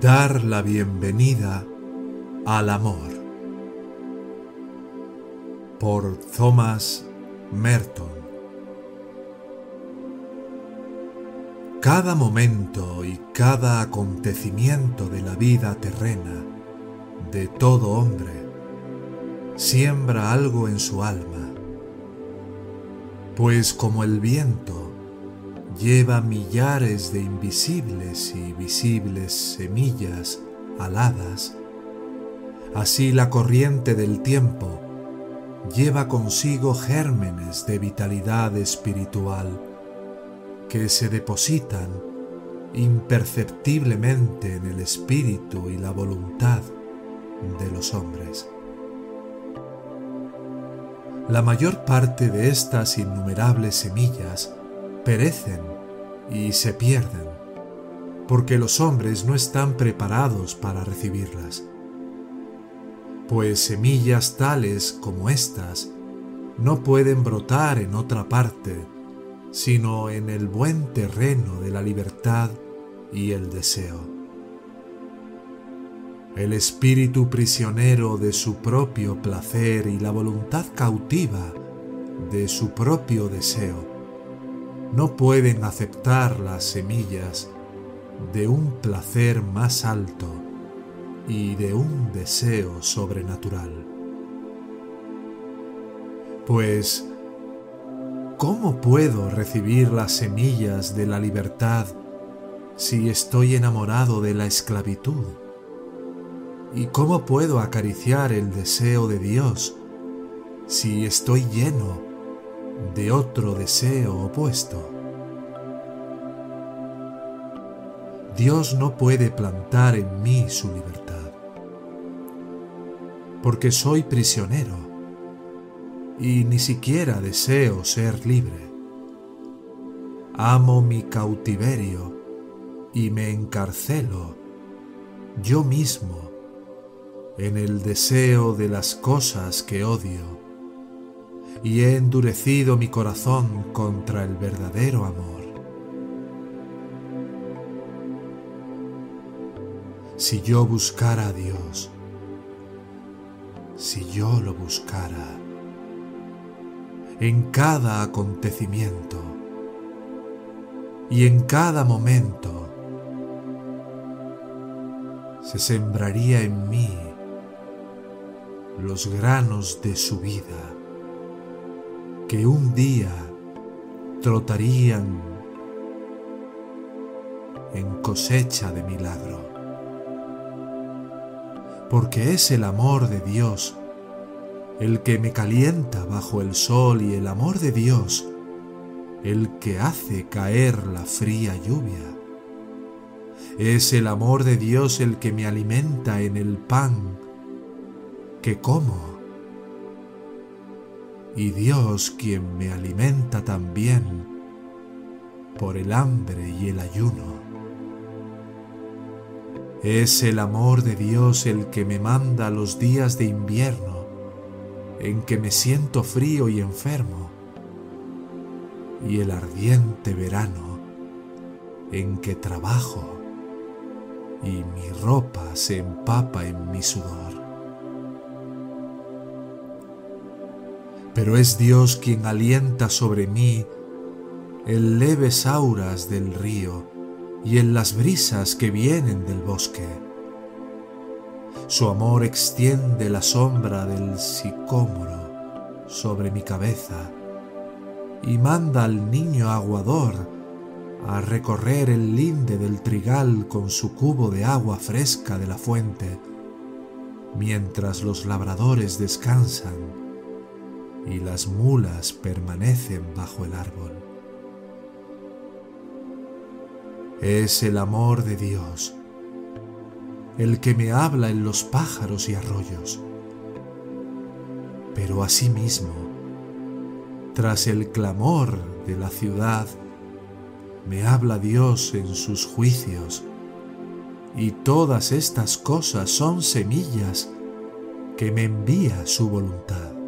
Dar la bienvenida al amor. Por Thomas Merton. Cada momento y cada acontecimiento de la vida terrena de todo hombre siembra algo en su alma, pues como el viento lleva millares de invisibles y visibles semillas aladas, así la corriente del tiempo lleva consigo gérmenes de vitalidad espiritual que se depositan imperceptiblemente en el espíritu y la voluntad de los hombres. La mayor parte de estas innumerables semillas perecen y se pierden, porque los hombres no están preparados para recibirlas. Pues semillas tales como estas no pueden brotar en otra parte, sino en el buen terreno de la libertad y el deseo. El espíritu prisionero de su propio placer y la voluntad cautiva de su propio deseo no pueden aceptar las semillas de un placer más alto y de un deseo sobrenatural. Pues, ¿cómo puedo recibir las semillas de la libertad si estoy enamorado de la esclavitud? ¿Y cómo puedo acariciar el deseo de Dios si estoy lleno de otro deseo opuesto. Dios no puede plantar en mí su libertad, porque soy prisionero y ni siquiera deseo ser libre. Amo mi cautiverio y me encarcelo yo mismo en el deseo de las cosas que odio y he endurecido mi corazón contra el verdadero amor. Si yo buscara a Dios, si yo lo buscara, en cada acontecimiento y en cada momento, se sembraría en mí los granos de su vida que un día trotarían en cosecha de milagro. Porque es el amor de Dios el que me calienta bajo el sol y el amor de Dios el que hace caer la fría lluvia. Es el amor de Dios el que me alimenta en el pan que como y Dios quien me alimenta también por el hambre y el ayuno. Es el amor de Dios el que me manda los días de invierno en que me siento frío y enfermo, y el ardiente verano en que trabajo y mi ropa se empapa en mi sudor. Pero es Dios quien alienta sobre mí en leves auras del río y en las brisas que vienen del bosque. Su amor extiende la sombra del sicómoro sobre mi cabeza y manda al niño aguador a recorrer el linde del trigal con su cubo de agua fresca de la fuente, mientras los labradores descansan y las mulas permanecen bajo el árbol. es el amor de Dios, el que me habla en los pájaros y arroyos. Pero asimismo, tras el clamor de la ciudad, me habla Dios en sus juicios, y todas estas cosas son semillas que me envía su voluntad.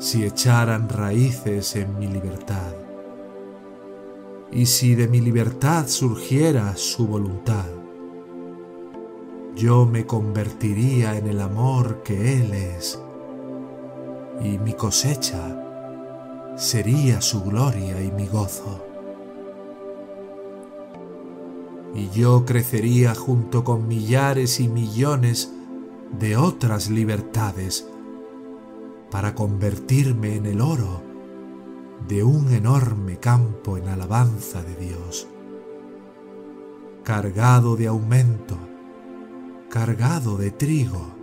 Si echaran raíces en mi libertad, y si de mi libertad surgiera su voluntad, yo me convertiría en el amor que Él es, y mi cosecha sería su gloria y mi gozo. Y yo crecería junto con millares y millones de otras libertades para convertirme en el oro de un enorme campo en alabanza de Dios, cargado de aumento, cargado de trigo.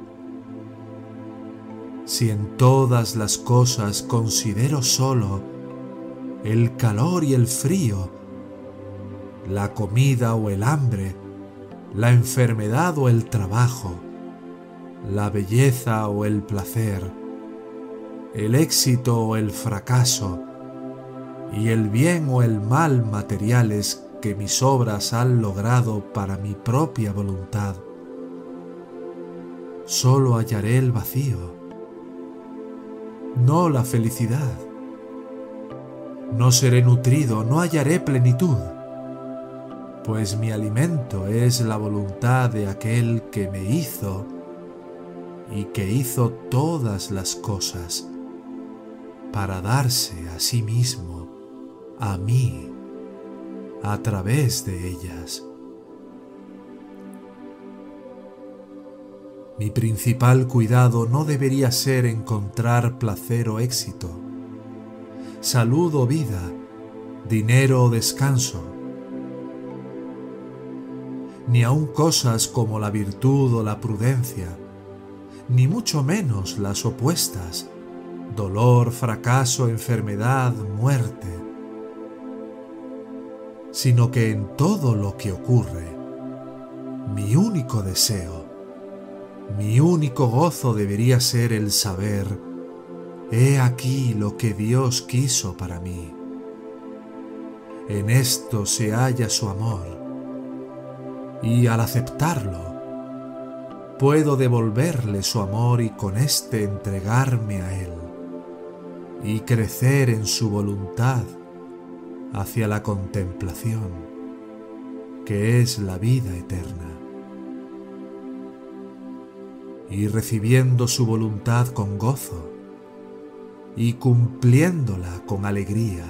Si en todas las cosas considero solo el calor y el frío, la comida o el hambre, la enfermedad o el trabajo, la belleza o el placer, el éxito o el fracaso, y el bien o el mal materiales que mis obras han logrado para mi propia voluntad, solo hallaré el vacío no la felicidad. No seré nutrido, no hallaré plenitud, pues mi alimento es la voluntad de aquel que me hizo y que hizo todas las cosas para darse a sí mismo, a mí, a través de ellas. Mi principal cuidado no debería ser encontrar placer o éxito, salud o vida, dinero o descanso, ni aun cosas como la virtud o la prudencia, ni mucho menos las opuestas, dolor, fracaso, enfermedad, muerte, sino que en todo lo que ocurre, mi único deseo mi único gozo debería ser el saber, he aquí lo que Dios quiso para mí. En esto se halla su amor, y al aceptarlo, puedo devolverle su amor y con éste entregarme a Él, y crecer en su voluntad hacia la contemplación, que es la vida eterna. Y recibiendo su voluntad con gozo y cumpliéndola con alegría,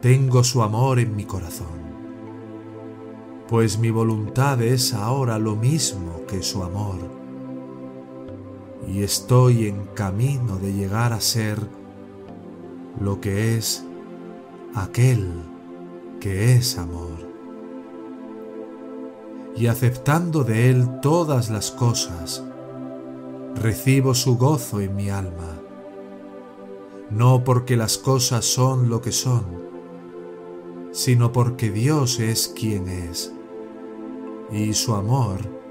tengo su amor en mi corazón, pues mi voluntad es ahora lo mismo que su amor, y estoy en camino de llegar a ser lo que es aquel que es amor. Y aceptando de Él todas las cosas, recibo su gozo en mi alma, no porque las cosas son lo que son, sino porque Dios es quien es, y su amor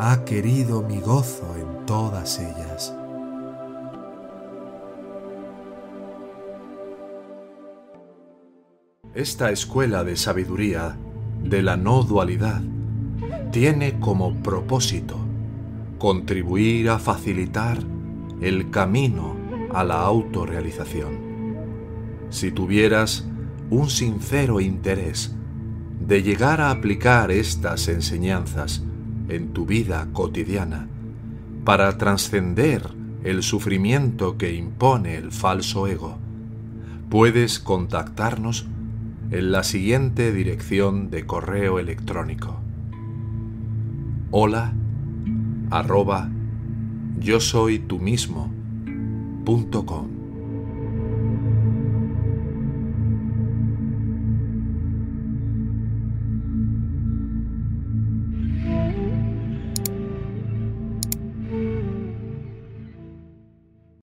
ha querido mi gozo en todas ellas. Esta escuela de sabiduría de la no dualidad tiene como propósito contribuir a facilitar el camino a la autorrealización. Si tuvieras un sincero interés de llegar a aplicar estas enseñanzas en tu vida cotidiana para trascender el sufrimiento que impone el falso ego, puedes contactarnos en la siguiente dirección de correo electrónico hola arroba yo soy tú mismo punto com.